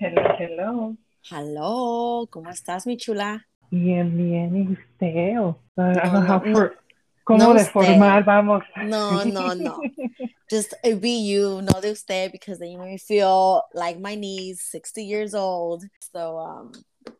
Hello, hello. Hello, ¿cómo estás, mi chula? Bien, bien, ¿y usted? No, no, for- ¿Cómo no de formar vamos? No, no, no. Just uh, be you, no de usted, because then you make me feel like my niece, 60 years old. So, um,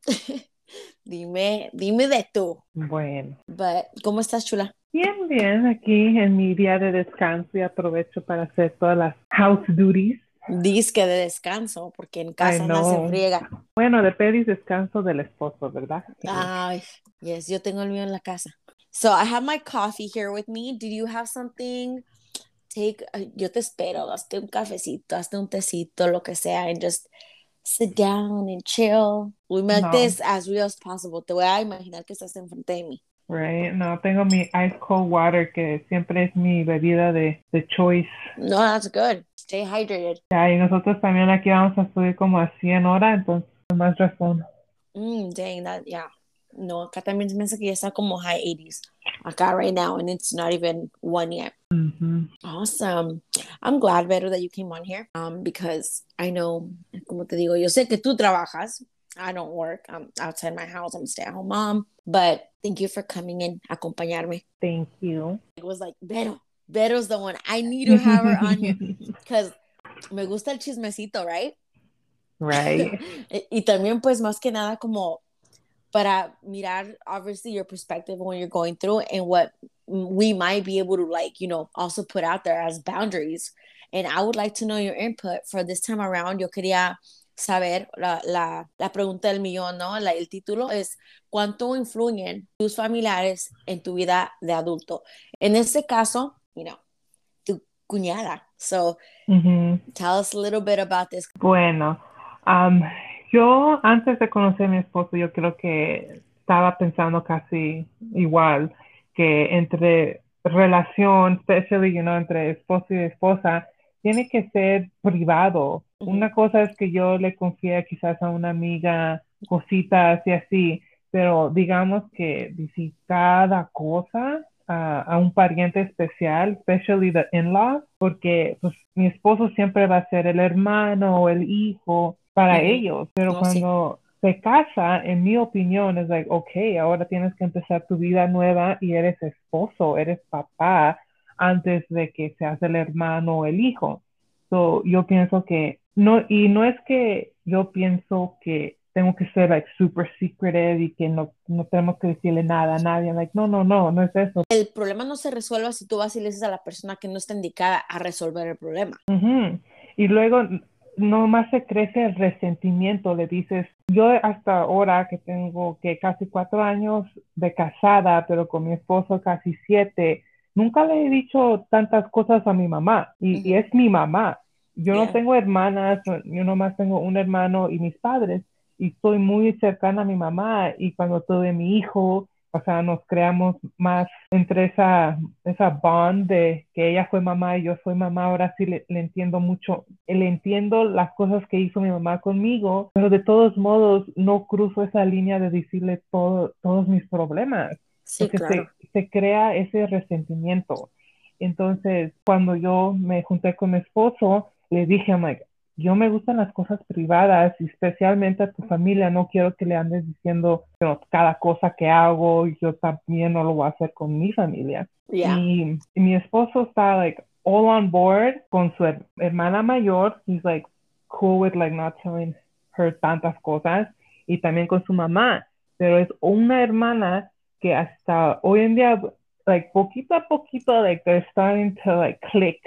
dime, dime de tú. Bueno, But, ¿cómo estás, chula? bien, bien, aquí en mi día de descanso y aprovecho para hacer todas las house duties. Dice que de descanso, porque en casa no se friega. Bueno, de pedis descanso del esposo, ¿verdad? Ay, yes, yo tengo el mío en la casa. So I have my coffee here with me. Did you have something? Take, yo te espero, hazte un cafecito, hazte un tecito, lo que sea, and just sit down and chill. We make No. this as real as possible. Te voy a imaginar que estás enfrente de mí. Right, no, tengo mi ice cold water que siempre es mi bebida de, de choice. No, that's good. Stay hydrated. Ya, y nosotros también aquí vamos a subir como a 100 horas, entonces más razón. Mm, dang, that, yeah. No, acá también hace que ya está como high 80s. Acá right now, and it's not even one yet. Ujú. Awesome. I'm glad, Vero, that you came on here um, because I know, como te digo, yo sé que tú trabajas. I don't work. I'm outside my house. I'm a stay-at-home mom. But thank you for coming in, acompañarme. Thank you. It was like, Vero, Vero's the one. I need to have her on here because me gusta el chismecito, right? Right. y, y también, pues, más que nada, como para mirar, obviously, your perspective when you're going through and what we might be able to, like, you know, also put out there as boundaries. And I would like to know your input for this time around. Yo quería saber la, la, la pregunta del millón, ¿no? La- el título es, ¿cuánto influyen tus familiares en tu vida de adulto? En este caso, you know, tu cuñada. So, tell us a little bit about this. Bueno, am, yo antes de conocer a mi esposo, yo creo que estaba pensando casi igual que entre relación, especially, you know, entre esposo y esposa, tiene que ser privado. Una cosa es que yo le confíe quizás a una amiga cositas y así, pero digamos que decir cada cosa a, a un pariente especial, especially the in-laws, porque pues mi esposo siempre va a ser el hermano o el hijo para ellos, pero sí. cuando se casa, en mi opinión, es like, ok, ahora tienes que empezar tu vida nueva y eres esposo, eres papá antes de que seas el hermano o el hijo. So, yo pienso que no, y no es que yo pienso que tengo que ser like super secretive y que no, no tenemos que decirle nada a nadie. Like, no, no, no, no es eso. El problema no se resuelve si tú vas y le dices a la persona que no está indicada a resolver el problema. Ujú. Y luego nomás se crece el resentimiento, le dices, yo hasta ahora que tengo que casi cuatro años de casada, pero con mi esposo casi siete, nunca le he dicho tantas cosas a mi mamá y, y Ujú. es mi mamá. Yo no Yeah. tengo hermanas, yo nomás tengo un hermano y mis padres y soy muy cercana a mi mamá y cuando tuve mi hijo, o sea, nos creamos más entre esa, esa bond de que ella fue mamá y yo soy mamá, ahora sí le, le entiendo mucho, le entiendo las cosas que hizo mi mamá conmigo, pero de todos modos no cruzo esa línea de decirle todo, todos mis problemas, Sí, porque claro. se, se crea ese resentimiento. Entonces, cuando yo me junté con mi esposo, le dije, I'm like, yo me gustan las cosas privadas y especialmente a tu familia, no quiero que le andes diciendo cada cosa que hago, yo también no lo voy a hacer con mi familia. Yeah. Y, y mi esposo está like all on board con su her- hermana mayor, he's like cool with like not telling her tantas cosas y también con su mamá, pero es una hermana que hasta hoy en día like poquito a poquito like they're starting to like click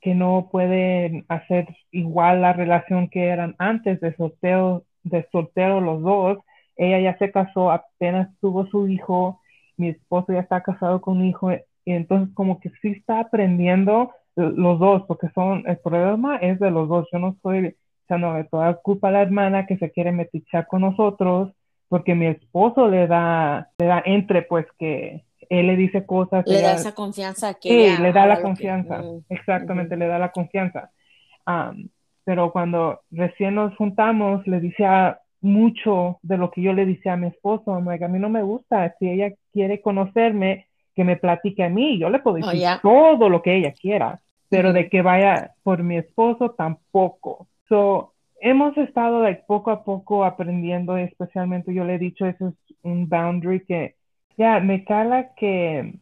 que no pueden hacer igual la relación que eran antes de soltero, de soltero los dos. Ella ya se casó, apenas tuvo su hijo, mi esposo ya está casado con un hijo, y entonces como que sí está aprendiendo los dos, porque son, el problema es de los dos. Yo no estoy echándole toda la culpa a la hermana que se quiere metichar con nosotros, porque mi esposo le da, le da entre, pues que él le dice cosas. Le da esa confianza que Sí, ella le da la que- confianza, Mm, exactamente, le da la confianza. Am, pero cuando recién nos juntamos, le decía mucho de lo que yo le decía a mi esposo, I'm like, a mí no me gusta, si ella quiere conocerme, que me platique a mí, yo le puedo Oh, decir todo lo que ella quiera, pero Ujú. de que vaya por mi esposo tampoco. So, hemos estado like poco a poco aprendiendo, especialmente yo le he dicho, eso es un boundary que ya me cala que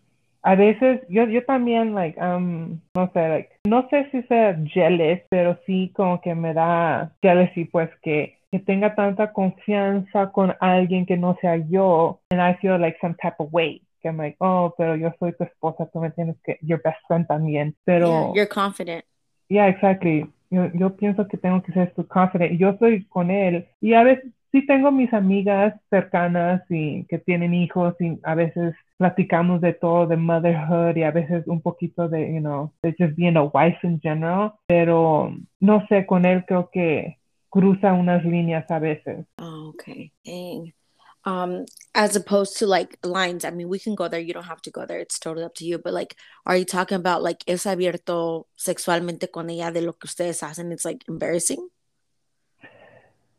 a veces yo, yo también, like, um, no sé, like, no sé si sea jealous, pero sí como que me da jealousy, pues que, que tenga tanta confianza con alguien que no sea yo, and I feel like some type of way. Que I'm like, oh, pero yo soy tu esposa, tú me tienes que, your best friend también, pero. Yeah, you're confident. Yeah, exactly. Yo, yo pienso que tengo que ser tu confident. Yo soy con él y a veces sí tengo mis amigas cercanas y que tienen hijos y a veces platicamos de todo, de motherhood y a veces un poquito de, you know, de just being a wife in general, pero no sé, con él creo que cruza unas líneas a veces. Oh, okay. Dang. Um, as opposed to like lines, I mean, we can go there. You don't have to go there. It's totally up to you. But like, are you talking about like es abierto sexualmente con ella de lo que ustedes hacen? It's like embarrassing.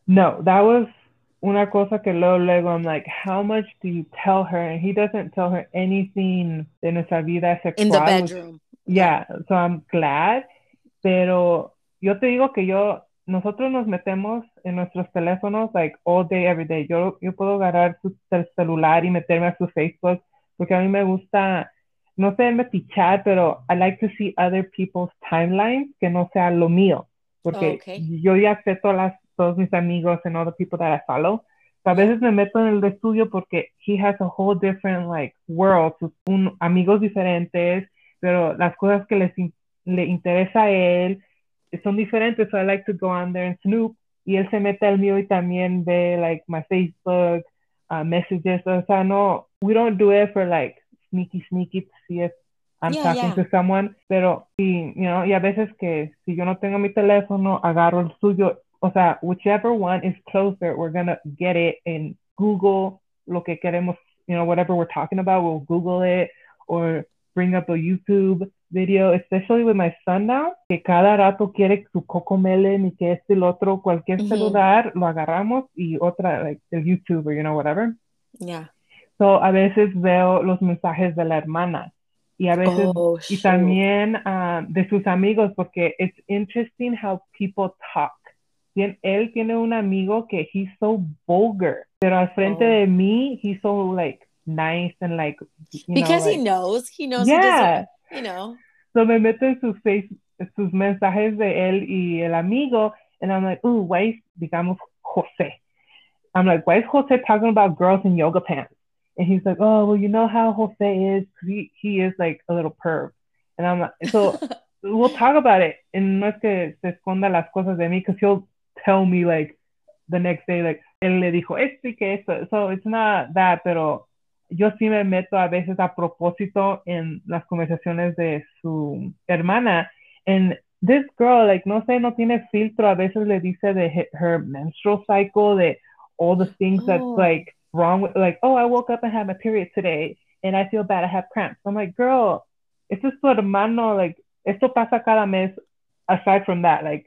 No, that was una cosa que luego, luego, I'm like, how much do you tell her? And he doesn't tell her anything de nuestra vida sexual. In the bedroom. Yeah, so I'm glad. Pero yo te digo que yo, nosotros nos metemos en nuestros teléfonos like all day, every day. Yo, yo puedo agarrar su celular y meterme a su Facebook porque a mí me gusta, no sé, me pichar, pero I like to see other people's timelines que no sea lo mío. Porque okay. yo ya sé todas las, todos mis amigos and all the people that I follow. So, a veces me meto en el de estudio porque he has a whole different like world, sus un- amigos diferentes, pero las cosas que les in- le interesa a él son diferentes. So I like to go on there and snoop. Y él se mete al mío y también ve like my Facebook uh, messages. O sea, no, we don't do it for like sneaky, sneaky to see if I'm Yeah, talking yeah. to someone. Pero, y, you know, y a veces que si yo no tengo mi teléfono, agarro el suyo. O sea, whichever one is closer, we're gonna get it in Google lo que queremos, you know, whatever we're talking about, we'll Google it or bring up a YouTube video, especially with my son now, que cada rato quiere su Cocomelon y que este el otro, cualquier celular, lo agarramos y otra, like, el YouTube or, you know, whatever. Yeah. So, a veces veo los mensajes de la hermana y a veces Oh, y también ah, de sus amigos, porque it's interesting how people talk. Tien- él tiene un amigo que he's so vulgar, pero al frente Oh. de mí, he's so like nice and like, you know, because he like- knows, he knows he yeah. doesn't, you know. So me meto en sus face, sus mensajes de él y el amigo, and I'm like, ooh, why is, digamos, Jose? I'm like, why is Jose talking about girls in yoga pants? And he's like, oh, well, you know how Jose is? He, he is like a little perv. And I'm like, so we'll talk about it. And no es que se esconda las cosas de mí, because he'll tell me like the next day, like, él le dijo esto y que esto. So it's not that, pero yo sí me meto a veces a propósito en las conversaciones de su hermana. And this girl, like, no sé, no tiene filtro. A veces le dice de her menstrual cycle, de all the things that's Oh. like wrong with, like, oh, I woke up and had my period today and I feel bad. I have cramps. I'm like, girl, esto es tu hermano. Like, esto pasa cada mes. Aside from that, like,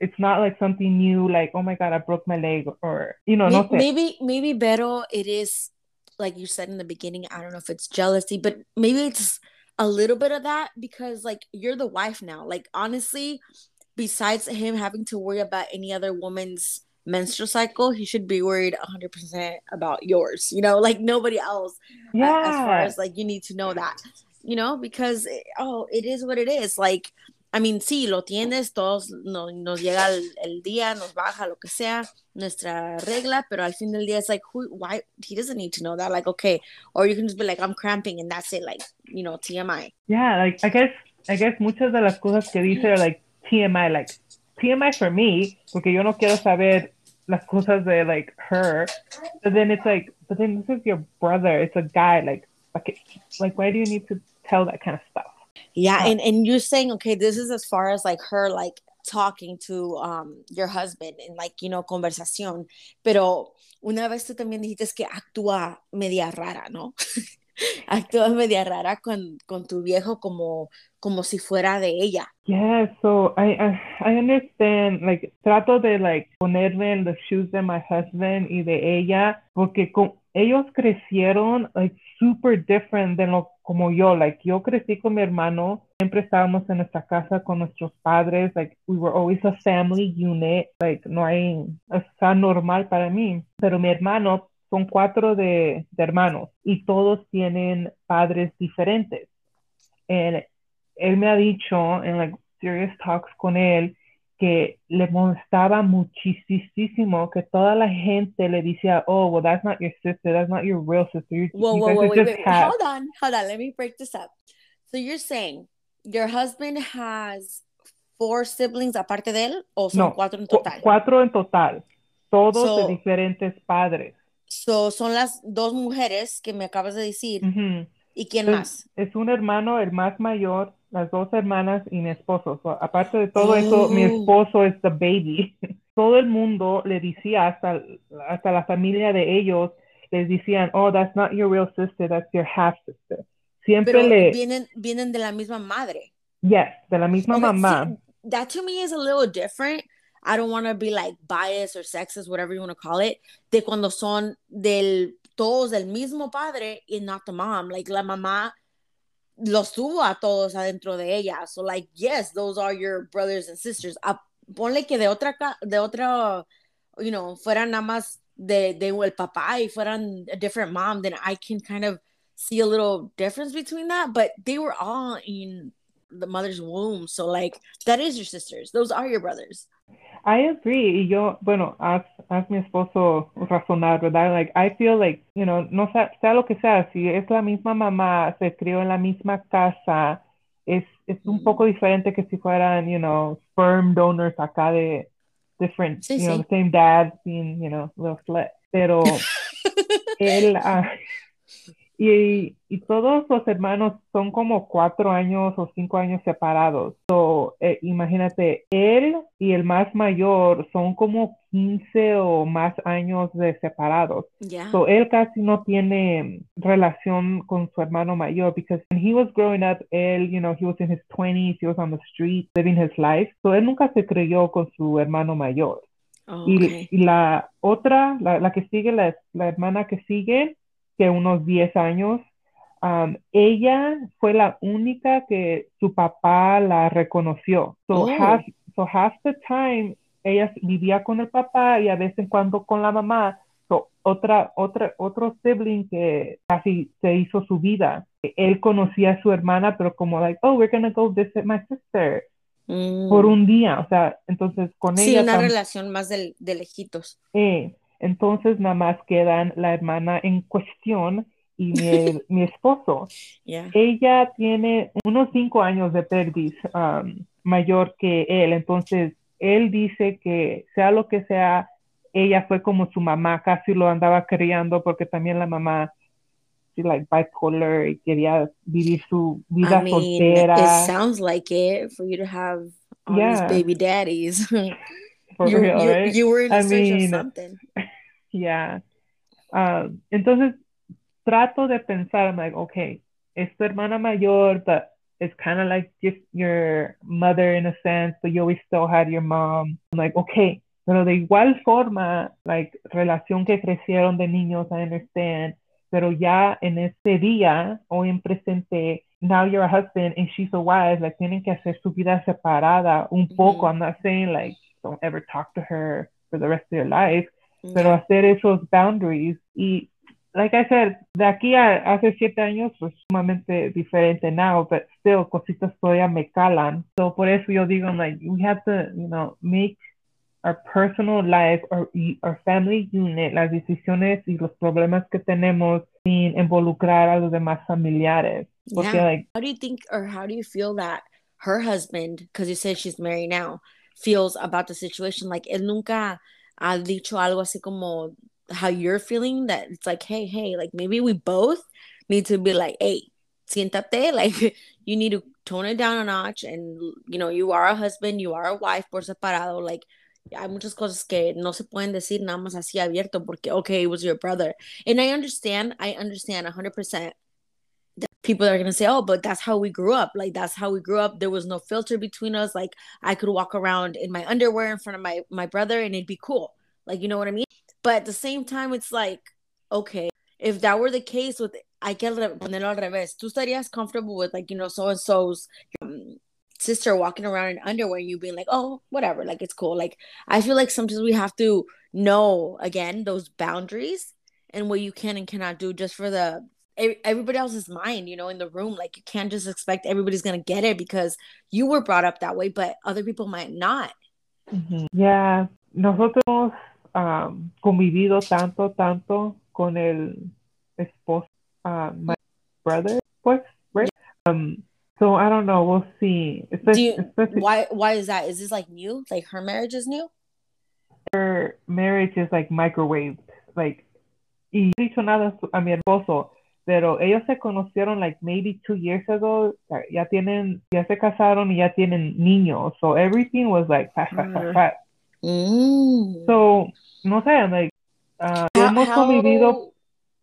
it's not like something new, like, oh my God, I broke my leg or, you know, no maybe maybe Vero it is like you said in the beginning i don't know if it's jealousy but maybe it's a little bit of that because like you're the wife now. Like honestly besides him having to worry about any other woman's menstrual cycle he should be worried 100% about yours you know like nobody else yeah. as far as like you need to know that you know because eh, oh it is what it is. Like I mean, sí, lo tienes, todos no, nos llega el, día, nos baja, lo que sea, nuestra regla, pero al fin del día, it's like, who, why, he doesn't need to know that, like, okay, or you can just be like, I'm cramping, and that's it, like, you know, TMI. Yeah, like I guess I guess muchas de las cosas que dice are like TMI, like TMI for me, porque yo no quiero saber las cosas de like her. But then it's like, but then this is your brother. It's a guy. Like, like why do you need to tell that kind of stuff? Yeah, Oh. and, and you're saying, okay, this is as far as like her, like, talking to um your husband and like, you know, conversación, pero una vez tú también dijiste que actúa media rara, ¿no? actúa media rara con, con tu viejo como, como si fuera de ella. Yeah, so I, I I understand. Like trato de like ponerme en the shoes de my husband y de ella, porque con, ellos crecieron like super different de lo como yo, like yo crecí con mi hermano, siempre estábamos en nuestra casa con nuestros padres, like we were always a family unit, like no hay, está normal para mí, pero mi hermano son cuatro de, hermanos y todos tienen padres diferentes. And él me ha dicho en like serious talks con él que le molestaba muchísimo que toda la gente le decía, oh, well, that's not your sister, that's not your real sister. You, whoa, whoa, whoa, wait, wait, wait. cats." Hold on, hold on. Let me break this up. So you're saying your husband has four siblings aparte de él, o son No, cuatro en total? cuatro en total, todos So- de diferentes padres. So son las dos mujeres que me acabas de decir. Ujú. ¿Y quién Es- más? Es un hermano, el más mayor, las dos hermanas y mi esposo. So, aparte de todo eso, mi Oh. esposo es the baby. Todo el mundo le decía, hasta, hasta la familia de ellos, les decían, oh, that's not your real sister, that's your half sister. Siempre Pero le, vienen, vienen de la misma madre. yes, de la misma Okay, mamá. see, that to me is a little different. I don't want to be like biased or sexist, whatever you want to call it, de cuando son del todos del mismo padre y not the mom. Like la mamá los tuvo a todos adentro de ella. So like, yes, those are your brothers and sisters. Ah, ponle que de otra de otra, you know, fueran nada más de, de el papá y fueran a different mom, then I can kind of see a little difference between that. But they were all in the mother's womb. So like that is your sisters. Those are your brothers. I agree. Y yo, bueno, haz, haz mi esposo razonar, ¿verdad? Like, I feel like, you know, no sea, sea lo que sea, si es la misma mamá, se crió en la misma casa, es, es un poco diferente que si fueran, you know, sperm donors acá de different, Sí, you know, the same dad being, you know, little slut. Pero él, ah, y, y todos los hermanos son como cuatro años o cinco años separados. So, eh, imagínate, él y el más mayor son como 15 o más años de separados. yeah. So, él casi no tiene relación con su hermano mayor because when he was growing up, él, you know, he was in his 20s, he was on the street living his life. So, él nunca se creyó con su hermano mayor. Y, y la otra, la, la que sigue, la, la hermana que sigue, que unos 10 años, um, ella fue la única que su papá la reconoció. So, Oh. half, so half the time ella vivía con el papá y a vez en cuando con la mamá. So, otra, otra, otro sibling que casi se hizo su vida. Él conocía a su hermana, pero como like, oh, we're gonna go visit my sister Mm. por un día. O sea, entonces con sí, ella una tam- relación más del- de lejitos. eh, entonces nada más quedan la hermana en cuestión y mi, mi esposo. Yeah. Ella tiene unos cinco años de perdiz um, mayor que él, entonces él dice que sea lo que sea, ella fue como su mamá, casi lo andaba criando porque también la mamá, she like bipolar y quería vivir su vida I mean, soltera. it sounds like it for you to have all Yeah. these baby daddies. for you, real, you, right? you were in I mean, something. Yeah. Um, entonces trato de pensar, I'm like, okay, es tu hermana mayor, but it's kind of like just your mother in a sense, but you always still had your mom. I'm like, okay, pero de igual forma, like, relación que crecieron de niños, I understand, pero ya en este día, hoy en presente, now you're a husband and she's a wife, like, tienen que hacer su vida separada un poco. I'm not saying, like, don't ever talk to her for the rest of your life, mm-hmm. pero Yeah. hacer esos boundaries y like I said, de aquí a hace siete años pues sumamente diferente now, but still cositas todavía me calan. So por eso yo digo like we have to, you know, make our personal life or our family unit, las decisiones y los problemas que tenemos sin involucrar a los demás familiares. Porque Yeah. like How do you think or how do you feel that her husband, because you said she's married now, feels about the situation? Like, él nunca ha dicho algo así como how you're feeling that it's like, hey, hey, like maybe we both need to be like, hey, siéntate, like you need to tone it down a notch and you know, you are a husband, you are a wife por separado, like hay muchas cosas que no se pueden decir nada más así abierto porque okay, it was your brother. And I understand, I understand 100% people are gonna say, "Oh, but that's how we grew up. Like that's how we grew up. There was no filter between us. Like I could walk around in my underwear in front of my my brother, and it'd be cool. Like you know what I mean." But at the same time, it's like, okay, if that were the case with hay que ponerlo al revés. Tú estarías comfortable with like, you know, so and so's um, sister walking around in underwear you being like, oh, whatever, like it's cool. Like I feel like sometimes we have to know again those boundaries and what you can and cannot do just for the everybody else's mind, you know, in the room. Like you can't just expect everybody's gonna get it because you were brought up that way, but other people might not. Mm-hmm. Yeah, nosotros um, convivido tanto, tanto con el esposo, uh, my brother, pues, right? Yeah. Um, so I don't know. We'll see. Especially, you, why? Why is that? Is this like new? Like her marriage is new? Her marriage is like microwaved. Like, y dicho nada a mi esposo, pero ellos se conocieron like maybe two years ago. Ya tienen, ya se casaron y ya tienen niños. So everything was like fast, fast, fast, fast. Mm. So no sé, like uh, how, hemos convivido.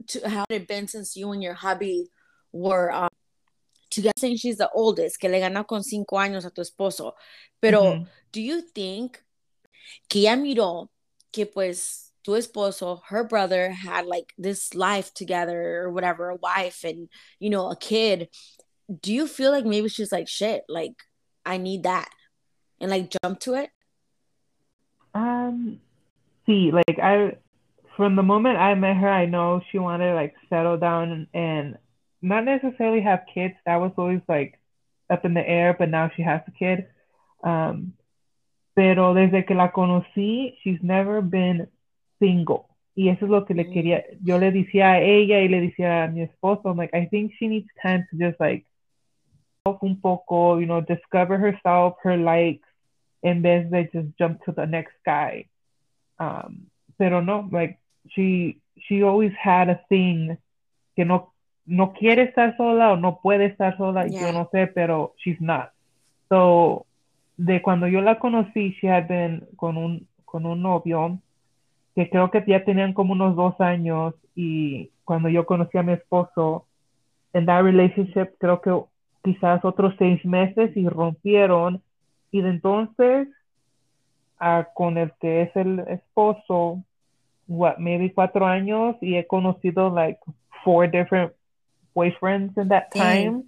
To, how it been since you and your hubby were um, together? Saying she's the oldest, que le gana con cinco años a tu esposo. Pero, mm-hmm. do you think que ella miró que pues tu esposo, her brother had like this life together or whatever, a wife and you know, a kid. Do you feel like maybe she's like shit, like I need that and like jump to it? Um see, like I from the moment I met her, I know she wanted like settle down and, and not necessarily have kids. That was always like up in the air, but now she has a kid. Um, pero desde que la conocí, she's never been single. Y eso es lo que le quería, yo le decía a ella y le decía a mi esposo, I'm like, I think she needs time to just like, un poco, you know, discover herself, her likes, en vez de just jump to the next guy. Um, pero no, like, she, she always had a thing que no, no quiere estar sola o no puede estar sola, yeah. yo no sé, pero she's not. So, de cuando yo la conocí, she had been con un, con un novio que creo que ya tenían como unos dos años y cuando yo conocí a mi esposo, en that relationship creo que quizás otros seis meses y rompieron y de entonces a, con el que es el esposo, what, maybe cuatro años y he conocido like four different boyfriends in that time.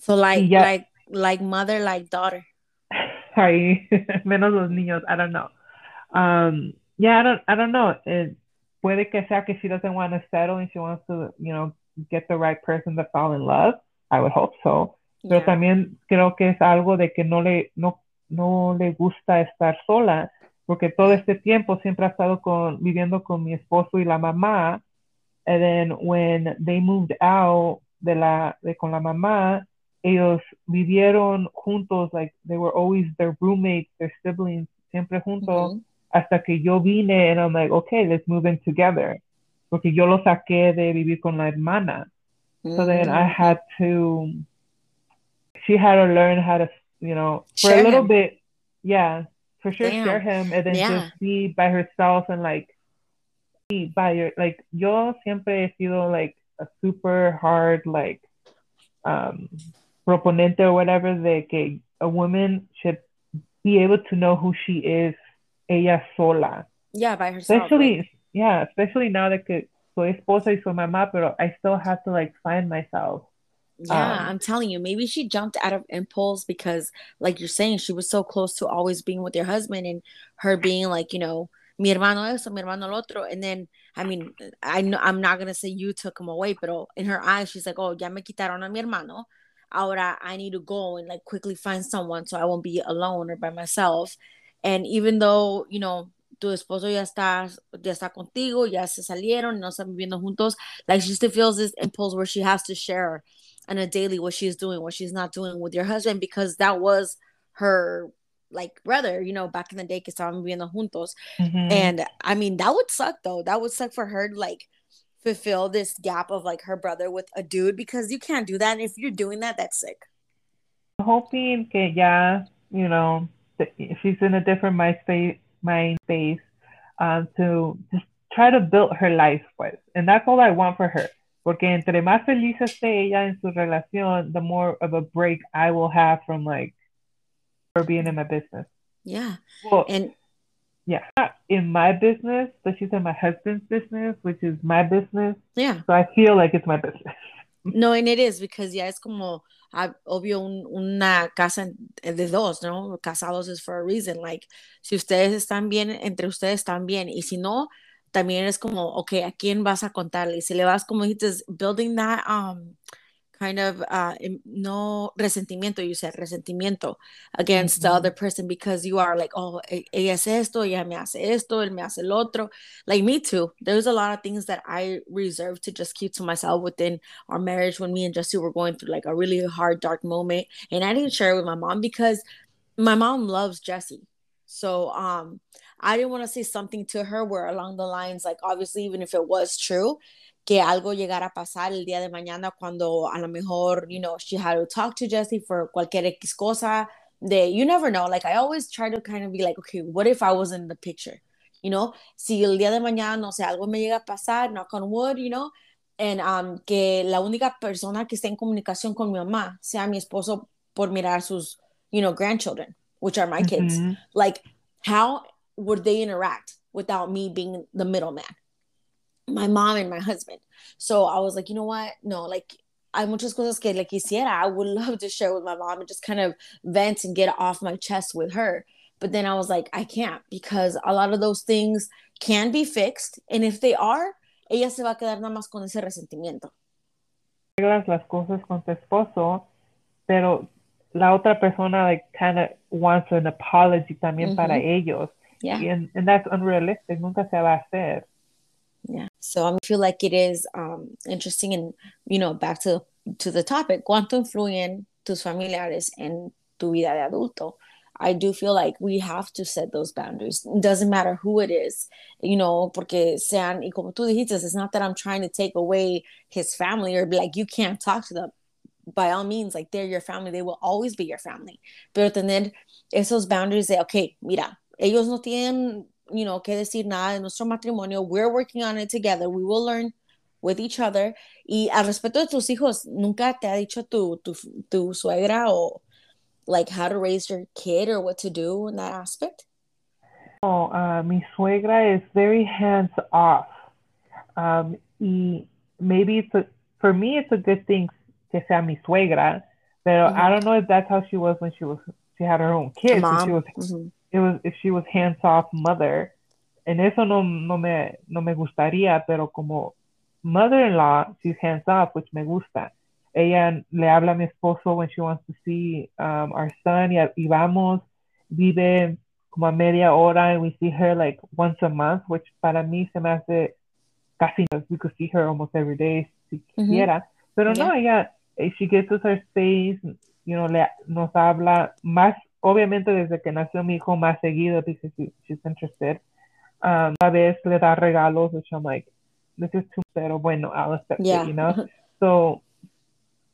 So like, ya, like, like mother, like daughter. Ay, menos los niños, I don't know. Um, yeah, I don't, I don't know. It, puede que sea que she doesn't want to settle and she wants to, you know, get the right person to fall in love. I would hope so. Pero yeah. también creo que es algo de que no le, no, no le gusta estar sola, porque todo este tiempo siempre ha estado con, viviendo con mi esposo y la mamá. And then when they moved out de la, de con la mamá, ellos vivieron juntos, like they were always their roommates, their siblings, siempre juntos. Mm -hmm hasta que yo vine and I'm like, okay, let's move in together. Porque yo lo saqué de vivir con la hermana. Mm-hmm. So then I mm. had to, she had to learn how to, you know, for share a little him. bit, yeah, for sure, Damn. share him and then yeah. just be by herself and like, be by your, like, yo siempre he sido like a super hard, like, um, proponente or whatever de que a woman should be able to know who she is ella sola. Yeah, by herself. Especially, yeah, especially now that que soy esposa y soy mamá, pero I still have to like find myself. Yeah, um, I'm telling you, maybe she jumped out of impulse because, like you're saying, she was so close to always being with your husband and her being like, you know, mi hermano eso, mi hermano el otro. And then, I mean, I know I'm not gonna say you took him away, but in her eyes, she's like, oh, ya me quitaron a mi hermano. Ahora I need to go and like quickly find someone so I won't be alone or by myself. And even though, you know, tu esposo ya está, ya está contigo, ya se salieron, no están viviendo juntos, like she still feels this impulse where she has to share on a daily what she's doing, what she's not doing with your husband, because that was her like brother, you know, back in the day que estaban viviendo juntos. Mm-hmm. And I mean, that would suck though. That would suck for her to like fulfill this gap of like her brother with a dude because you can't do that. And if you're doing that, that's sick. Hoping que ya, you know, she's in a different mind space, mind space um, to just try to build her life with. And that's all I want for her. Porque entre más feliz esté ella en su relación, the more of a break I will have from like her being in my business. Yeah. Well, and yeah, in my business, but she's in my husband's business, which is my business. Yeah. So I feel like it's my business. No, and it is because yeah, it's como obvio un, una casa de dos, ¿no? Casados es for a reason. Like, si ustedes están bien, entre ustedes están bien. Y si no, también es como, ok, ¿a quién vas a contarle? Y si le vas, como dices, building that, um, kind of uh, no resentimiento, you said resentimiento against mm-hmm. the other person because you are like, oh, ella es esto, ella me hace esto, él me hace el otro. Like me too. There's a lot of things that I reserve to just keep to myself within our marriage when me and Jesse were going through like a really hard, dark moment. And I didn't share it with my mom because my mom loves Jesse. So um I didn't want to say something to her where along the lines, like obviously, even if it was true, que algo llegara a pasar el día de mañana cuando a lo mejor, you know, she had to talk to Jesse for cualquier X cosa. De, you never know. Like, I always try to kind of be like, okay, what if I was in the picture? You know, si el día de mañana, no sé, algo me llega a pasar, knock on wood, you know, and um, que la única persona que esté en comunicación con mi mamá sea mi esposo por mirar sus, you know, grandchildren, which are my kids. Mm -hmm. Like, how would they interact without me being the middleman? My mom and my husband. So I was like, you know what? No, like hay muchas cosas que le quisiera. I would love to share with my mom and just kind of vent and get off my chest with her. But then I was like, I can't because a lot of those things can be fixed. And if they are, ella se va a quedar nada más con ese resentimiento. Las cosas con tu esposo, pero la otra persona like kind of wants an apology también mm -hmm. para ellos. Yeah. And, and that's unrealistic. Nunca se va a hacer. So I feel like it is um, interesting and, you know, back to, to the topic, ¿cuánto influyen tus familiares en tu vida de adulto? I do feel like we have to set those boundaries. It doesn't matter who it is, you know, porque sean, y como tú dijiste, it's not that I'm trying to take away his family or be like, you can't talk to them. By all means, like they're your family, they will always be your family. Pero tener esos boundaries de, okay, mira, ellos no tienen you know, que decir nada de nuestro matrimonio. We're working on it together. We will learn with each other. Y al respecto de tus hijos, ¿nunca te ha dicho tu, tu, tu suegra o like how to raise your kid or what to do in that aspect? Oh, uh, mi suegra is very hands off. Um, y maybe it's a, for me, it's a good thing que sea mi suegra, but mm-hmm. I don't know if that's how she was when she was she had her own kids. She was mm-hmm it was if she was hands off mother. En eso no, no me no me gustaría, pero como mother-in-law, she's hands off, which me gusta. Ella le habla a mi esposo when she wants to see um, our son y, y vamos, vive como a media hora and we see her like once a month, which para mí se me hace casi, we could see her almost every day si quisiera. Mm-hmm. Pero yeah. no, ella, eh, she gives us her space, you know, le, nos habla más obviamente desde que nació mi hijo más seguido because she, she's interested. Um, a veces le da regalos, which I'm like, this is too pero bueno, I'll accept yeah. it, you know? so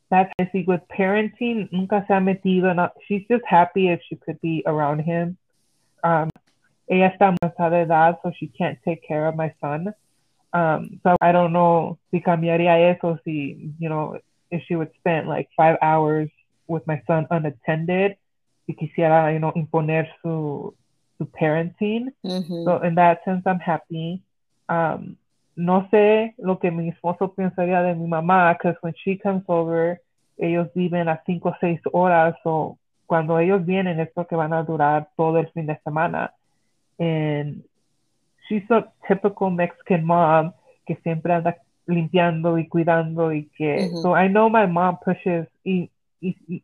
that's I see with parenting, nunca se ha metido. No, she's just happy if she could be around him. Um, ella está de edad, so she can't take care of my son. Um, so I don't know si cambiaría eso, si, you know, if she would spend like five hours with my son unattended y quisiera, you know, imponer su, su parenting. So in that sense, I'm happy. Um, no sé lo que mi esposo pensaría de mi mamá, because when she comes over, ellos viven a cinco o seis horas, o cuando ellos vienen es porque van a durar todo el fin de semana. And she's a typical Mexican mom que siempre anda limpiando y cuidando y que, so I know my mom pushes, y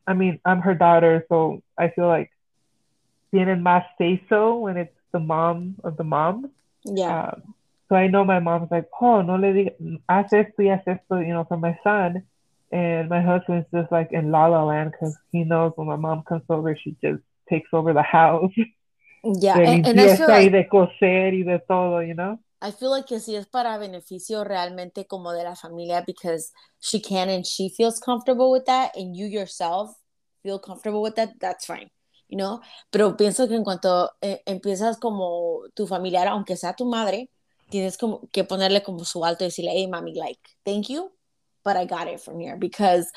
I mean, I'm her daughter, so I feel like tienen más say so when it's the mom of the mom. Yeah. Um, so I know my mom's like, oh, no le diga, haz esto y haz esto, you know, for my son. And my husband's just like in la la land because he knows when my mom comes over, she just takes over the house. Yeah. and, and I feel like, de coser y de todo, you know? I feel like que si es para beneficio realmente como de la familia because she can and she feels comfortable with that and you yourself feel comfortable with that, that's fine, you know? Pero pienso que en cuanto eh, empiezas como tu familiar, aunque sea tu madre, tienes como que ponerle como su alto y decirle, hey, mami, like, thank you, but I got it from here because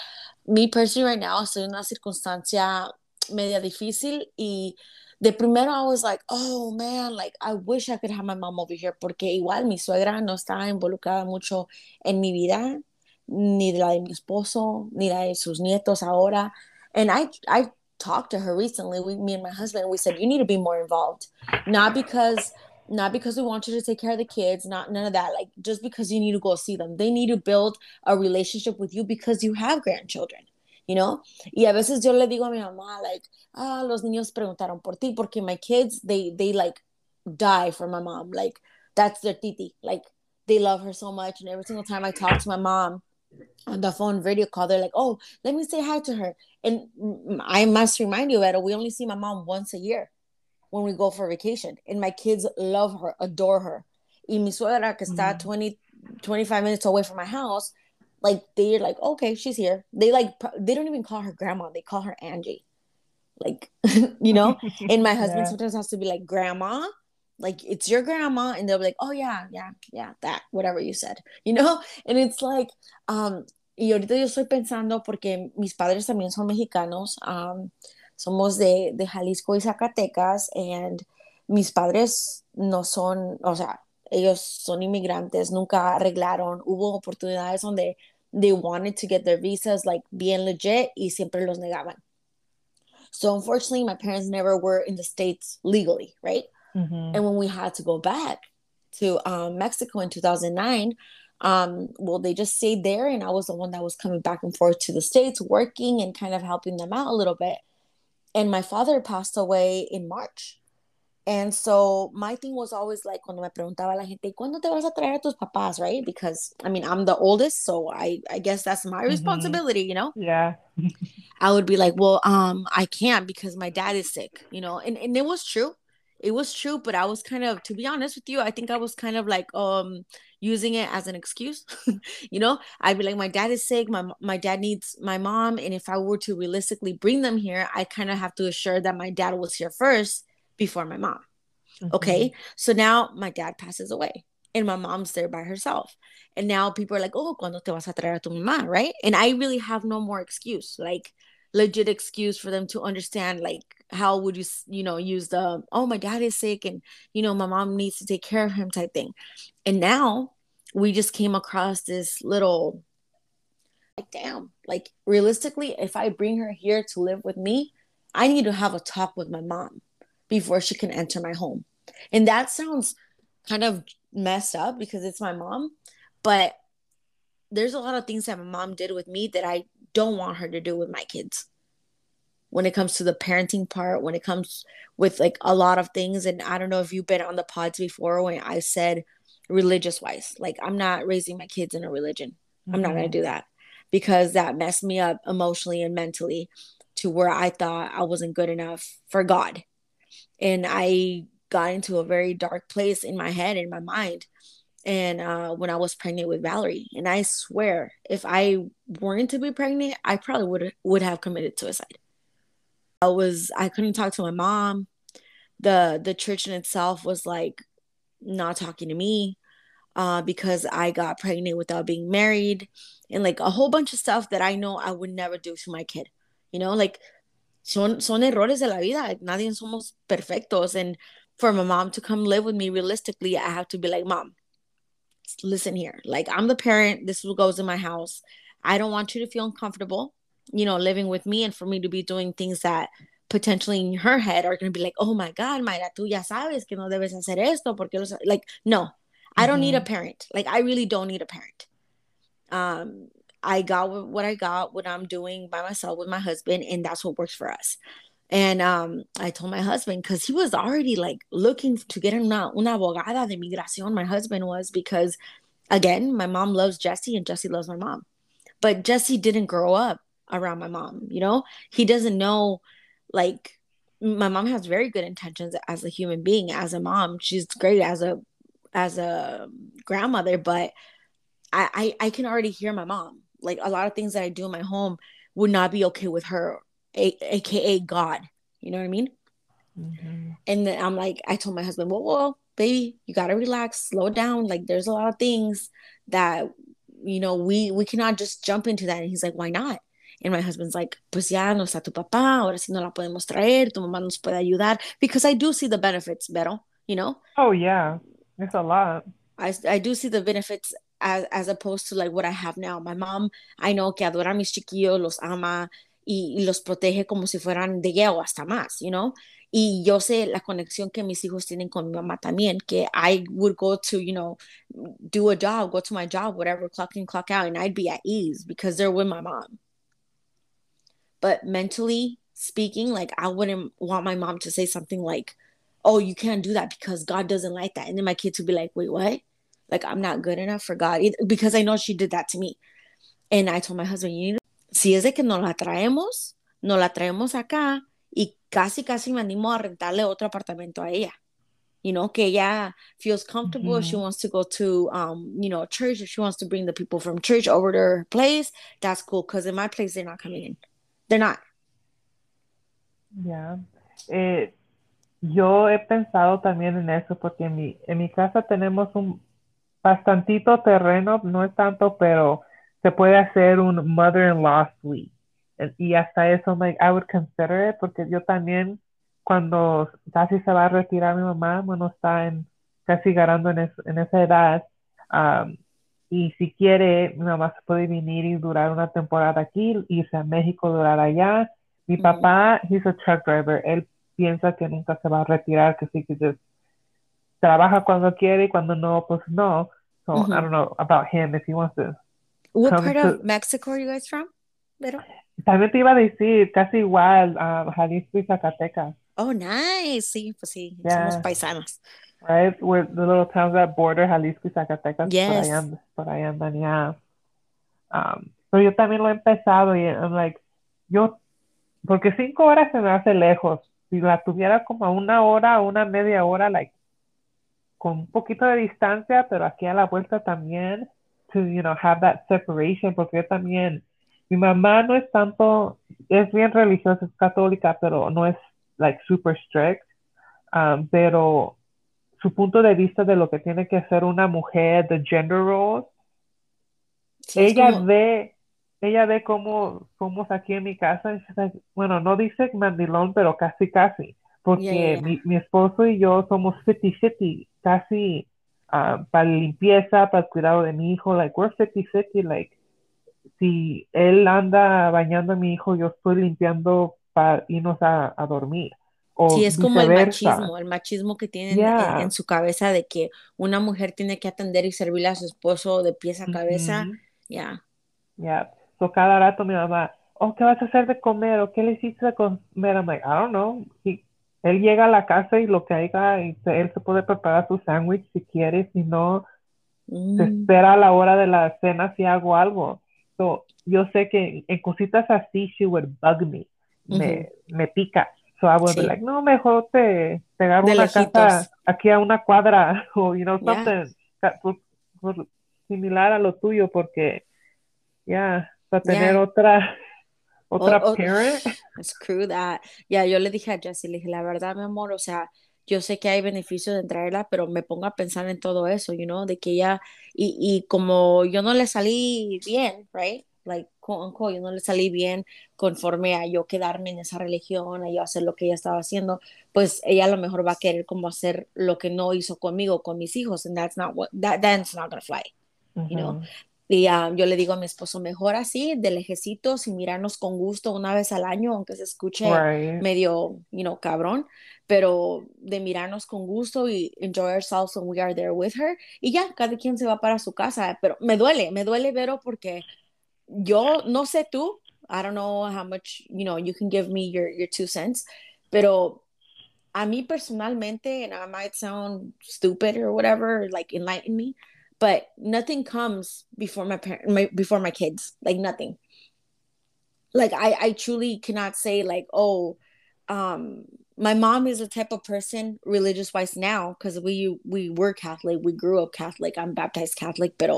me personally right now estoy en una circunstancia media difícil y de primero I was like, oh man, like I wish I could have my mom over here porque igual mi suegra no está involucrada mucho en mi vida, ni de la de mi esposo, ni la de sus nietos ahora. And I, I talked to her recently, we, me and my husband, we said, you need to be more involved. Not because not because we want you to take care of the kids, not none of that. Like just because you need to go see them. They need to build a relationship with you because you have grandchildren. You know? Y a veces yo le digo a mi mamá, like, ah, los niños preguntaron por ti, porque my kids, they, they like die for my mom. Like, that's their titi. Like, they love her so much. And every single time I talk to my mom on the phone video call, they're like, oh, let me say hi to her. And I must remind you, Edo, we only see my mom once a year when we go for vacation. And my kids love her, adore her. Y mi suegra, que está mm-hmm. 20, 25 minutes away from my house, like they're like, okay, she's here. They like, they don't even call her grandma, they call her Angie. Like, you know? and my husband yeah. sometimes has to be like, grandma, like it's your grandma and they'll be like oh yeah yeah yeah that whatever you said you know and it's like um y ahorita yo estoy pensando porque mis padres también son mexicanos um somos de, de Jalisco y Zacatecas, and mis padres no son, o sea, ellos son inmigrantes, nunca arreglaron, hubo oportunidades donde they wanted to get their visas like bien legit y siempre los negaban. So unfortunately, my parents never were in the States legally, right? Mm-hmm. And when we had to go back to um, Mexico in 2009, um, well, they just stayed there, and I was the one that was coming back and forth to the States, working and kind of helping them out a little bit and my father passed away in March. And so my thing was always like cuando me preguntaba la gente, ¿cuándo te vas a traer a tus papás, right? Because I mean, I'm the oldest, so I I guess that's my mm-hmm. responsibility, you know? Yeah. I would be like, well, um, I can't because my dad is sick, you know? And and it was true. It was true, but I was kind of to be honest with you, I think I was kind of like um using it as an excuse. you know, I'd be like, my dad is sick. My my dad needs my mom, and if I were to realistically bring them here, I kind of have to assure that my dad was here first before my mom. Mm-hmm. Okay, so now my dad passes away, and my mom's there by herself. And now people are like, oh, cuando te vas a traer a tu mamá, right? And I really have no more excuse, like legit excuse for them to understand, like how would you you know use the oh my dad is sick and you know my mom needs to take care of him type thing and now we just came across this little like damn like realistically if i bring her here to live with me i need to have a talk with my mom before she can enter my home and that sounds kind of messed up because it's my mom but there's a lot of things that my mom did with me that i don't want her to do with my kids when it comes to the parenting part, when it comes with like a lot of things. And I don't know if you've been on the pods before when I said religious wise, like I'm not raising my kids in a religion. Mm-hmm. I'm not going to mm-hmm. do that because that messed me up emotionally and mentally to where I thought I wasn't good enough for God. And I got into a very dark place in my head, in my mind. And uh, when I was pregnant with Valerie, and I swear, if I weren't to be pregnant, I probably would would have committed suicide. I was I couldn't talk to my mom. The the church in itself was like not talking to me uh, because I got pregnant without being married and like a whole bunch of stuff that I know I would never do to my kid. You know, like son son errores de la vida. Nadie somos perfectos and for my mom to come live with me realistically, I have to be like, "Mom, listen here. Like I'm the parent. This is what goes in my house. I don't want you to feel uncomfortable you know, living with me and for me to be doing things that potentially in her head are going to be like, oh my God, Mayra, tú ya sabes que no debes hacer esto porque lo like, no. I don't need a mm-hmm. parent. Like, I really don't need a parent. Um, I got what I got, what I'm doing by myself with my husband, and that's what works for us. And um, I told my husband because he was already like looking to get una, una abogada de migración. My husband was because, again, my mom loves Jesse and Jesse loves my mom. But Jesse didn't grow up around my mom you know he doesn't know like my mom has very good intentions as a human being as a mom she's great as a as a grandmother but I, I i can already hear my mom like a lot of things that i do in my home would not be okay with her a- aka god you know what i mean mm-hmm. and then i'm like i told my husband well well baby you gotta relax slow down like there's a lot of things that you know we we cannot just jump into that and he's like why not And my husband's like, pues ya no está tu papá, ahora sí no la podemos traer, tu mamá nos puede ayudar. Because I do see the benefits, Vero, you know? Oh, yeah. It's a lot. I, I do see the benefits as, as opposed to like what I have now. My mom, I know que adora mis chiquillos, los ama y, y los protege como si fueran de ella o hasta más, you know? Y yo sé la conexión que mis hijos tienen con mi mamá también, que I would go to, you know, do a job, go to my job, whatever, clock in, clock out, and I'd be at ease because they're with my mom. But mentally speaking, like I wouldn't want my mom to say something like, oh, you can't do that because God doesn't like that. And then my kids would be like, wait, what? Like I'm not good enough for God because I know she did that to me. And I told my husband, you need si es de que nos la traemos, nos la traemos acá y casi, casi me animo a rentarle otro apartamento a ella. You know, que ella feels comfortable. Mm-hmm. She wants to go to, um, you know, church. If she wants to bring the people from church over to her place, that's cool. Because in my place, they're not coming in. They're not. Yeah. Eh, yo he pensado también en eso porque en mi, en mi casa tenemos un bastantito terreno, no es tanto, pero se puede hacer un mother-in-law suite. Y hasta eso, like, I would consider it, porque yo también, cuando casi se va a retirar mi mamá, bueno, está en, casi ganando en, en esa edad, um, y si quiere, mi mamá se puede venir y durar una temporada aquí, irse a México, durar allá. Mi papá, he's a truck driver, él piensa que nunca se va a retirar, que sí, que trabaja cuando quiere y cuando no, pues no. So I don't know about him if he wants to. What part of Mexico are you guys from? Pero? También te iba a decir, casi igual, a Jalisco y Zacatecas. Oh, nice. Sí, pues sí, yeah. somos paisanos. Right, we're the little towns that border Jalisco y Zacatecas. Yes. Por ahí, andan, por ahí andan, yeah. Um, pero yo también lo he empezado y I'm like, yo, porque cinco horas se me hace lejos. Si la tuviera como a una hora, una media hora, like, con un poquito de distancia, pero aquí a la vuelta también, to, you know, have that separation, porque yo también, mi mamá no es tanto, es bien religiosa, es católica, pero no es like super strict, um, pero su punto de vista de lo que tiene que ser una mujer, the gender roles, ella ve, ella ve cómo somos aquí en mi casa, bueno, no dice mandilón, pero casi casi, porque Mi, mi, esposo y yo somos 50-50, casi uh, para limpieza, para el cuidado de mi hijo, like we're 50-50, like si él anda bañando a mi hijo, yo estoy limpiando para irnos a, a dormir. O sí, es como el machismo, el machismo que tienen en, su cabeza de que una mujer tiene que atender y servirle a su esposo de pies a cabeza. Ya. Ya. So cada rato mi mamá, oh, ¿qué vas a hacer de comer? ¿O qué le hiciste de comer? I'm like, I don't know. Él llega a la casa y lo que haya, y él se puede preparar su sándwich si quiere, si no, se mm. espera a la hora de la cena si hago algo. So, yo sé que en cositas así, she would bug me, me, me pica. So I would be like, no, mejor te, te agarro una casa aquí a una cuadra o, you know, something similar a lo tuyo porque, ya, para tener otra, otra parent. Screw that. Ya, yo le dije a Jessie, le dije, la verdad, mi amor, o sea, yo sé que hay beneficios de traerla, pero me pongo a pensar en todo eso, you know, de que ella, y, y como yo no le salí bien, right? Like, quote yo no le salí bien conforme a yo quedarme en esa religión, a yo hacer lo que ella estaba haciendo, pues ella a lo mejor va a querer como hacer lo que no hizo conmigo, con mis hijos, and that's not what, that, that's not gonna fly, you know. Y yo le digo a mi esposo, mejor así, de lejecito, sin mirarnos con gusto una vez al año, aunque se escuche medio, you know, cabrón, pero de mirarnos con gusto y enjoy ourselves when we are there with her. Y ya, cada quien se va para su casa, pero me duele, me duele, Vero, porque yo no sé tú, I don't know how much, you know, you can give me your, your two cents, pero a mí personalmente, and I might sound stupid or whatever, like enlighten me, but nothing comes before my parent my, before my kids like nothing. Like i i truly cannot say like oh um my mom is the type of person religious wise now because we we were catholic we grew up catholic i'm baptized catholic but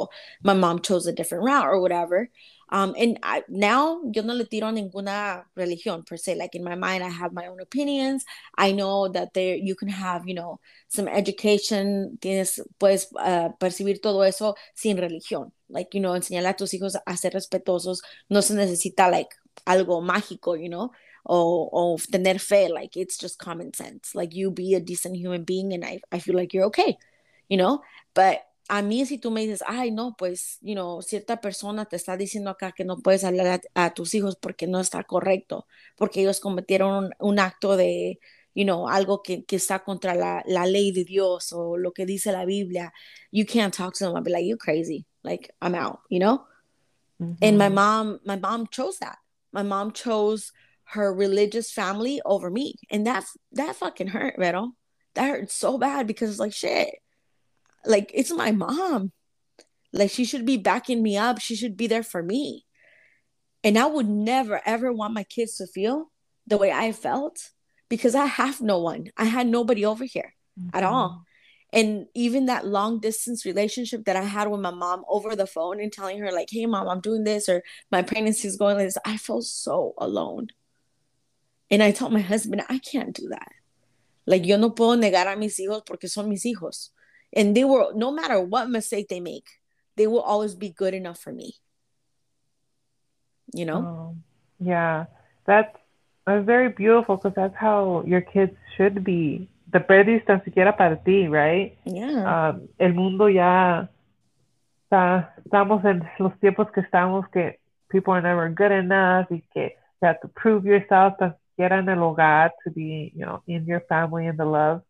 my mom chose a different route or whatever um, and I, now yo no le tiro ninguna religión per se. Like in my mind, I have my own opinions. I know that there you can have, you know, some education. Tienes puedes uh, percibir todo eso sin religión. Like you know, enseñarle a tus hijos a ser respetuosos. No se necesita like algo mágico, you know, or, or tener fe, like it's just common sense. Like you be a decent human being and I, I feel like you're okay, you know, but a mí si tú me dices, ay, no, pues, you know, cierta persona te está diciendo acá que no puedes hablar a, a tus hijos porque no está correcto, porque ellos cometieron un, un acto de, you know, algo que, que está contra la, la, ley de Dios o lo que dice la Biblia, you can't talk to them. I'll be like, you crazy. Like, I'm out, you know? And my mom, my mom chose that. My mom chose her religious family over me. And that, that fucking hurt, Vero. That hurt so bad because it's like, shit. Like it's my mom. Like she should be backing me up. She should be there for me. And i would never ever want my kids to feel the way i felt because i have no one. I had nobody over here mm-hmm. at all. And even that long distance relationship that i had with my mom over the phone and telling her like hey mom i'm doing this or my pregnancy is going like this i felt so alone and i told my husband i can't do that. Like yo no puedo negar a mis hijos porque son mis hijos. And they were no matter what mistake they make they will always be good enough for me. You know? Oh, yeah. That's that's very beautiful because that's how your kids should be. The birdies tan siquiera para ti right? Yeah. Um, el mundo ya está, estamos en los tiempos que estamos que people are never good enough y que you have to prove yourself tan siquiera en el hogar to be you know in your family and the love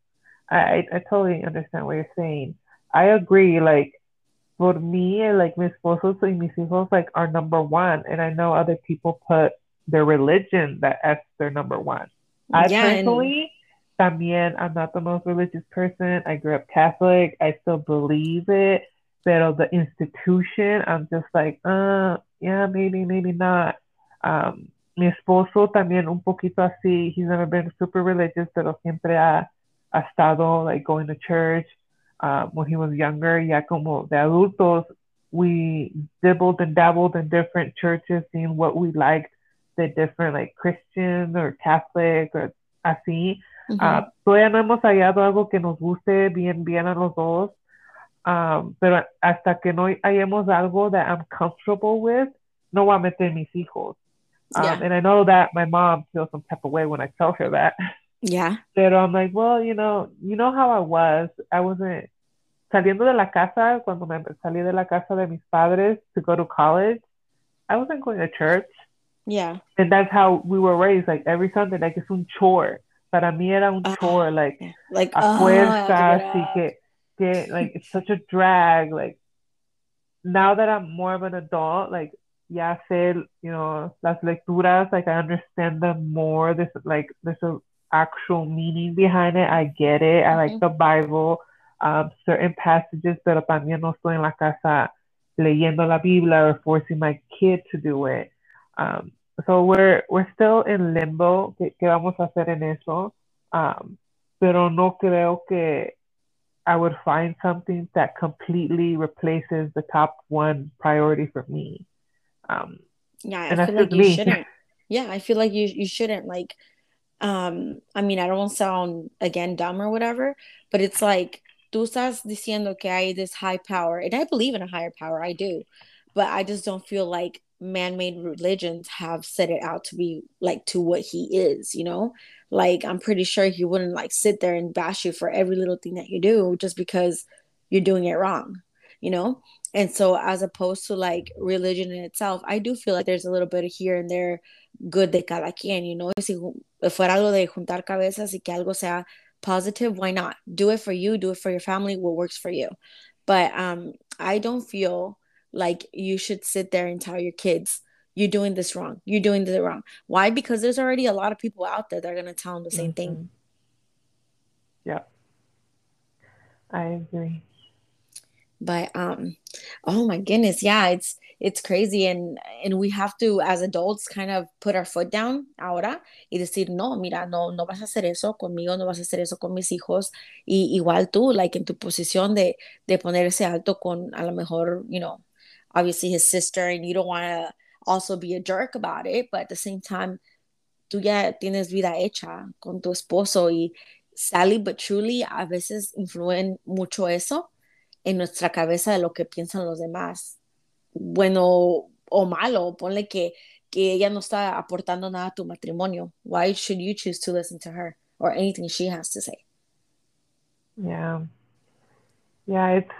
I, I totally understand what you're saying. I agree. Like for me, like mis esposos y mis hijos like are number one, and I know other people put their religion that as their number one. I yeah, personally, and... también, I'm not the most religious person. I grew up Catholic. I still believe it, but the institution, I'm just like, uh, yeah, maybe, maybe not. Um, mi esposo también un poquito así. He's never been super religious, pero siempre ha ha estado like going to church uh, when he was younger. Ya como de adultos, we dibbled and dabbled in different churches, seeing what we liked, the different like Christian or Catholic or así. Uh, todavía no hemos hallado algo que nos guste bien, bien a los dos. Um, pero hasta que no hayamos algo that I'm comfortable with, no voy a meter mis hijos. Um, yeah. And I know that my mom feels some type of way when I tell her that. Yeah. Pero I'm like, well, you know, you know how I was. I wasn't saliendo de la casa cuando me salí de la casa de mis padres to go to college. I wasn't going to church. Yeah. And that's how we were raised. Like every Sunday, like it's un chore. Para mí era un ah, chore, like like a uh, fuerza, así que, que like it's such a drag. Like now that I'm more of an adult, like ya sé, you know, las lecturas, like I understand them more. There's like there's a actual meaning behind it. I get it. I like the Bible, um, certain passages, pero también no estoy en la casa leyendo la Biblia or forcing my kid to do it. Um, so we're we're still in limbo. ¿Qué, qué vamos a hacer en eso? Um, pero no creo que I would find something that completely replaces the top one priority for me. Um, yeah, I feel like you me. shouldn't. Yeah, I feel like you you shouldn't like um i mean i don't want to sound again dumb or whatever but it's like tú estás diciendo que hay this high power and i believe in a higher power i do but i just don't feel like man-made religions have set it out to be like to what he is you know like i'm pretty sure he wouldn't like sit there and bash you for every little thing that you do just because you're doing it wrong you know and so as opposed to like religion in itself i do feel like there's a little bit of here and there good de cada quien, you know, si fuera algo de juntar cabezas y que algo sea positive, why not? Do it for you, do it for your family, what works for you. But um, I don't feel like you should sit there and tell your kids, you're doing this wrong, you're doing this wrong. Why? Because there's already a lot of people out there that are going to tell them the same mm-hmm. thing. Yeah. I agree. But um, oh my goodness, yeah, it's it's crazy. And and we have to as adults kind of put our foot down ahora y decir no mira no no vas a hacer eso conmigo no vas a hacer eso con mis hijos. Y igual tú like en tu posición de de ponerse alto con a lo mejor you know obviously his sister and you don't want to also be a jerk about it but at the same time tú ya tienes vida hecha con tu esposo y Sally but truly a veces influyen mucho eso en nuestra cabeza de lo que piensan los demás bueno o malo, ponle que, que ella no está aportando nada a tu matrimonio. Why should you choose to listen to her or anything she has to say? Yeah. Yeah, it's,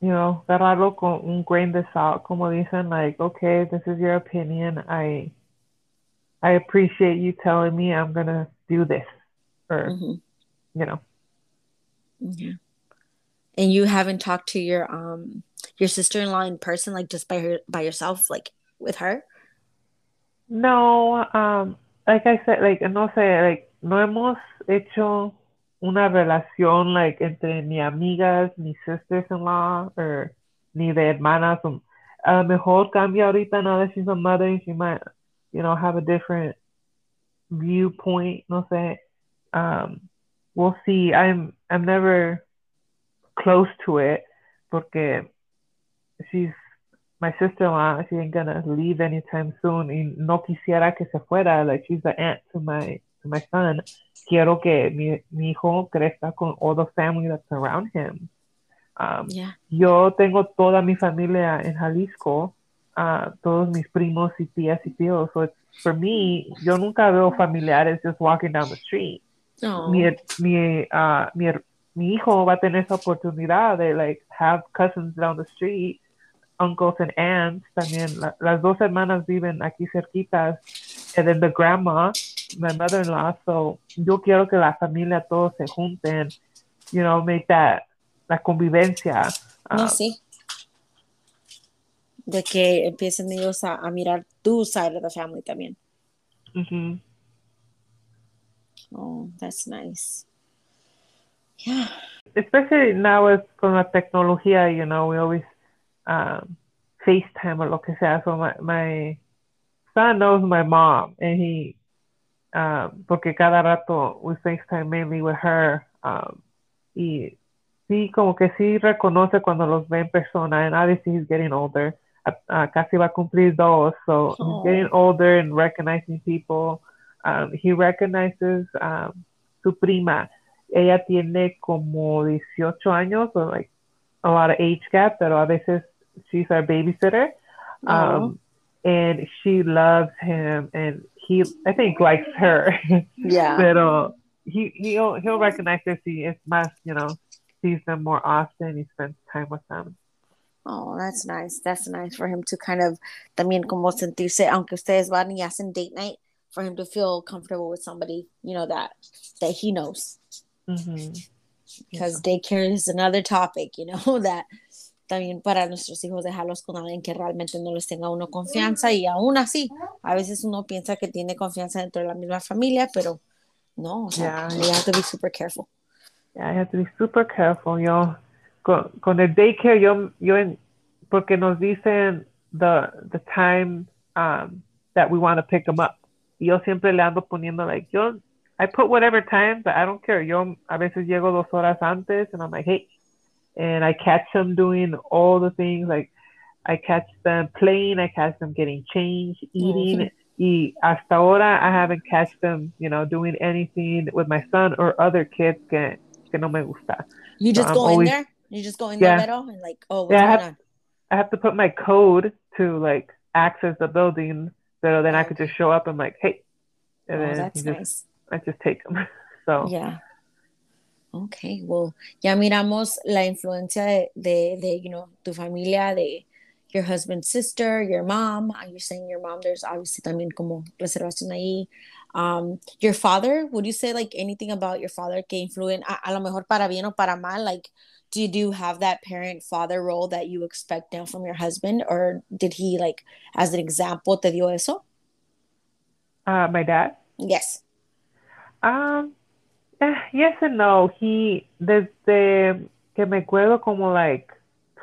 you know, agarrarlo con un grain de salt, como dicen, like, okay, this is your opinion. I, I appreciate you telling me I'm going to do this. Or, mm-hmm. you know. Yeah. And you haven't talked to your, um, your sister-in-law in person, like just by her, by yourself, like with her? No, um, like I said, like, no sé, like, no hemos hecho una relación, like, entre ni amigas, ni sisters-in-law, or ni de hermanas. Um, a lo mejor cambia ahorita now that she's a mother and she might, you know, have a different viewpoint, no sé. Um, we'll see. I'm, I'm never close to it porque she's my sister-in-law, she ain't gonna leave anytime soon. Y no quisiera que se fuera. Like she's the aunt to my to my son. Quiero que mi, mi hijo crezca con all the family that's around him. Um, yeah. Yo tengo toda mi familia en Jalisco, uh, todos mis primos y tías y tíos. So it's, for me, yo nunca veo familiares just walking down the street. Oh. Mi, mi, uh, mi, mi hijo va a tener esa oportunidad de like have cousins down the street uncles and aunts también. La, las dos hermanas viven aquí cerquitas. And then the grandma, my mother-in-law. So yo quiero que la familia todos se junten, you know, make that, la convivencia. No, um, sí. De que empiecen ellos a, a, mirar tu side of the family también. Mm-hmm. Oh, that's nice. Yeah. Especially now with con la tecnología, you know, we always um, FaceTime or lo que sea. So my, my son knows my mom and he, um, porque cada rato we FaceTime mainly with her. Um, y sí, como que sí reconoce cuando los ve en persona and obviously he's getting older. Uh, casi va a cumplir dos, so oh. he's getting older and recognizing people. Um, he recognizes um, su prima. Ella tiene como 18 años, so like a lot of age gap, pero a veces she's our babysitter. Um, and she loves him and he I think likes her. Yeah. Pero he he'll he'll recognize her si es más, you know, sees them more often, he spends time with them. Oh, that's nice. That's nice for him to kind of también como sentirse, aunque ustedes van y hacen date night, for him to feel comfortable with somebody, you know, that that he knows. Mm-hmm. Because daycare is another topic, you know, that también para nuestros hijos dejarlos con alguien que realmente no les tenga uno confianza y aún así, a veces uno piensa que tiene confianza dentro de la misma familia, pero no, o sea, yeah. you have to be super careful. Yeah, I have to be super careful. Yo, con, con el daycare, yo, yo en, porque nos dicen the, the time um, that we want to pick them up. Y yo siempre le ando poniendo, like, yo, I put whatever time, but I don't care. Yo a veces llego dos horas antes and I'm like, hey, and I catch them doing all the things like I catch them playing, I catch them getting changed, eating. Mm-hmm. Y hasta ahora, I haven't catch them, you know, doing anything with my son or other kids que, que no me gusta. You just so go in there? You just go in yeah. the middle and like, oh, what's yeah, I have, on? I have to put my code to like access the building, so then I could just show up and like, hey, and oh, then that's just, nice. I just take them. so yeah. Ok, well, ya miramos la influencia de, de, de, you know, tu familia, de your husband's sister, your mom. You're saying your mom, there's obviously también como reservación ahí. Um, your father, would you say like anything about your father que influyen, a, a lo mejor para bien o para mal? Like, do you do have that parent father role that you expect now from your husband? Or did he like, as an example, te dio eso? Uh, my dad? Yes. Um, Eh, yes and no. He, desde que me acuerdo como like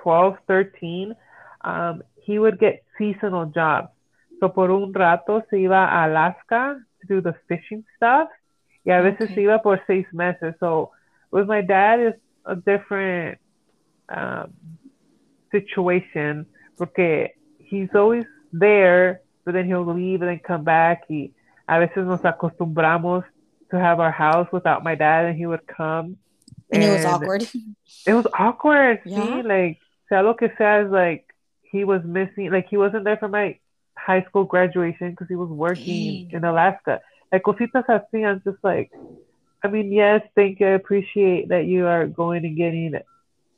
12, 13, um, he would get seasonal jobs. So por un rato se iba a Alaska to do the fishing stuff. Y a veces okay. se iba por seis meses. So with my dad, it's a different um, situation porque he's always there, but then he'll leave and then come back. Y a veces nos acostumbramos to have our house without my dad, and he would come. And, and it was awkward. It was awkward. Yeah. See, like sea lo que sea is like he was missing. Like he wasn't there for my high school graduation because he was working Dang. in Alaska. Like cositas así, I'm just like, I mean, yes, thank you. I appreciate that you are going and getting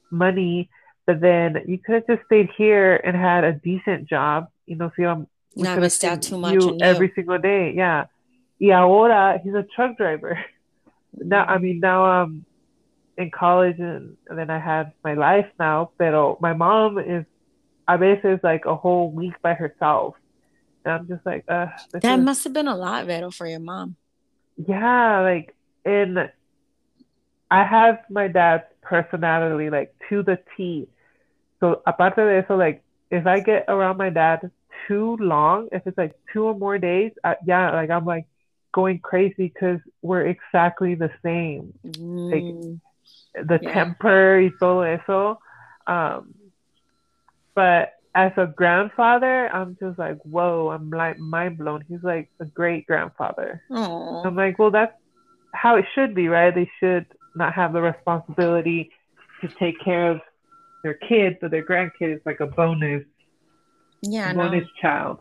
money, but then you could have just stayed here and had a decent job. You know, so I'm not missed out too much you every single day. Yeah. Y ahora he's a truck driver. Now, I mean, now I'm in college and, and then I have my life now. Pero my mom is a veces like a whole week by herself. And I'm just like, uh. That is... must have been a lot, Vero, for your mom. Yeah, like, and I have my dad's personality like to the T. So aparte de eso, like, if I get around my dad too long, if it's like two or more days, uh, yeah, like I'm like going crazy because we're exactly the same. Mm. Like the yeah. temper y todo eso. Um, but as a grandfather, I'm just like, whoa, I'm like mind blown. He's like a great grandfather. Aww. I'm like, well, that's how it should be, right? They should not have the responsibility to take care of their kids, but their grandkid is like a bonus. Yeah, bonus no. child.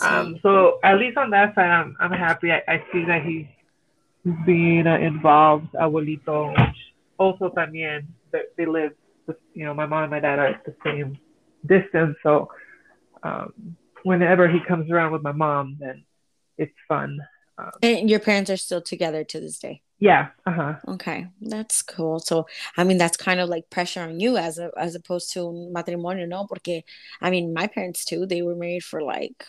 Um, so at least on that side, I'm I'm happy. I, I see that he's being uh, involved, abuelito. Also, también they, they live. You know, my mom and my dad are at the same distance. So um, whenever he comes around with my mom, then it's fun. Um, and your parents are still together to this day. Yeah. Uh huh. Okay, that's cool. So I mean, that's kind of like pressure on you as a as opposed to matrimonio, no? Porque I mean, my parents too. They were married for like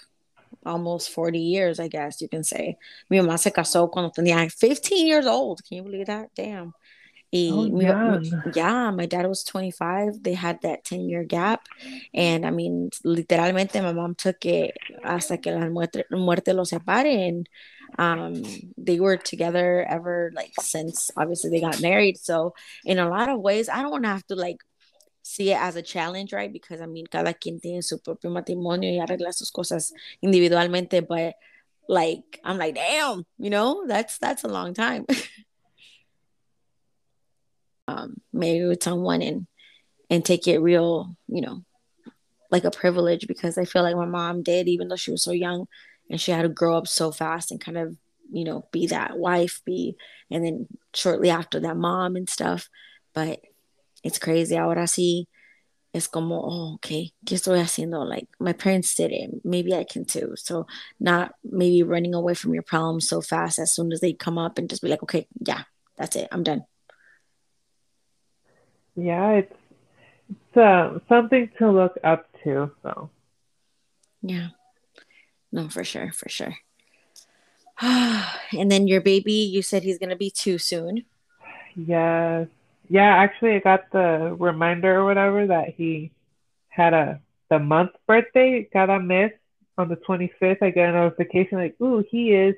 almost 40 years, I guess you can say. Mi mamá se casó cuando tenía 15 years old. Can you believe that? Damn. Y oh, mi, yeah, my dad was 25. They had that 10 year gap. And I mean, literalmente, my mom took it hasta que la muerte, muerte los separe. And um, they were together ever, like, since obviously they got married. So, in a lot of ways, I don't want to have to, like, see it as a challenge, right? Because I mean, cada quien tiene su propio matrimonio y arregla sus cosas individualmente. But, like, I'm like, damn, you know, that's that's a long time. um, marry with someone and and take it real, you know, like a privilege because I feel like my mom did, even though she was so young and she had to grow up so fast and kind of, you know, be that wife, be, and then shortly after that, mom and stuff. But it's crazy. Ahora sí, es como, oh, okay, ¿qué estoy haciendo? Like my parents did it. Maybe I can too. So not maybe running away from your problems so fast as soon as they come up and just be like, okay, yeah, that's it. I'm done yeah, it's it's uh, something to look up to. So yeah, no, for sure, for sure. and then your baby, you said he's gonna be two soon. Yes. Yeah, actually, I got the reminder or whatever that he had a the month birthday. Cada mes on the 25th, I get a notification like, "Ooh, he is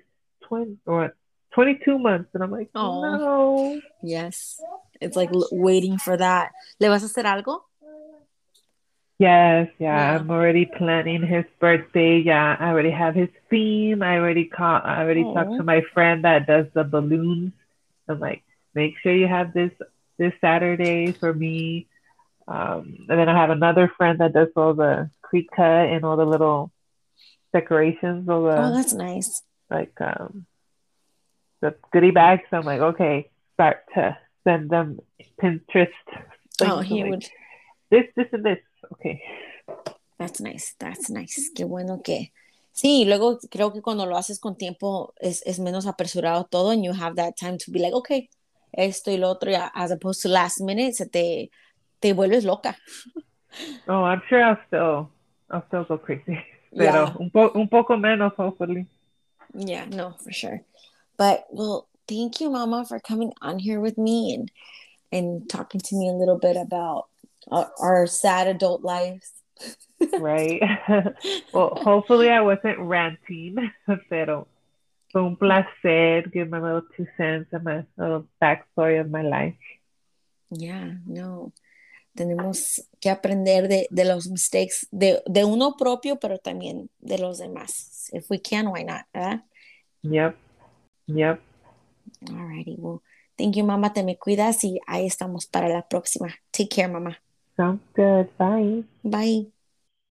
20 or 22 months," and I'm like, "Oh no." Yes. It's like waiting for that. ¿Le vas a hacer algo? Yes, yeah, yeah, I'm already planning his birthday. Yeah, I already have his theme. I already call, I already Aww. talked to my friend that does the balloons. I'm like, make sure you have this this Saturday for me. Um, and then I have another friend that does all the Cricut and all the little decorations. All the, oh, that's nice. Like um, the goodie bags. I'm like, okay, start to send them Pinterest. Oh, he like, would. This, this, and this. Okay. That's nice. That's nice. Qué bueno que. Sí, luego creo que cuando lo haces con tiempo es, es menos apresurado todo and you have that time to be like, okay, esto y lo otro, as opposed to last minute, se te, te vuelves loca. Oh, I'm sure I'll still, I'll still go crazy. Pero yeah. un, po un poco menos, hopefully. Yeah, no, for sure. But, well, thank you, Mama, for coming on here with me and and talking to me a little bit about our, our sad adult lives. right. well, hopefully I wasn't ranting, pero fue un placer give my little two cents and my little backstory of my life. Yeah, no. Tenemos que aprender de, de los mistakes de, de uno propio, pero también de los demás. If we can, why not? ¿verdad? Yep. Yep. Alrighty, well, thank you, mamá. Te me cuidas y ahí estamos para la próxima. Take care, mamá. Sounds good. Bye. Bye.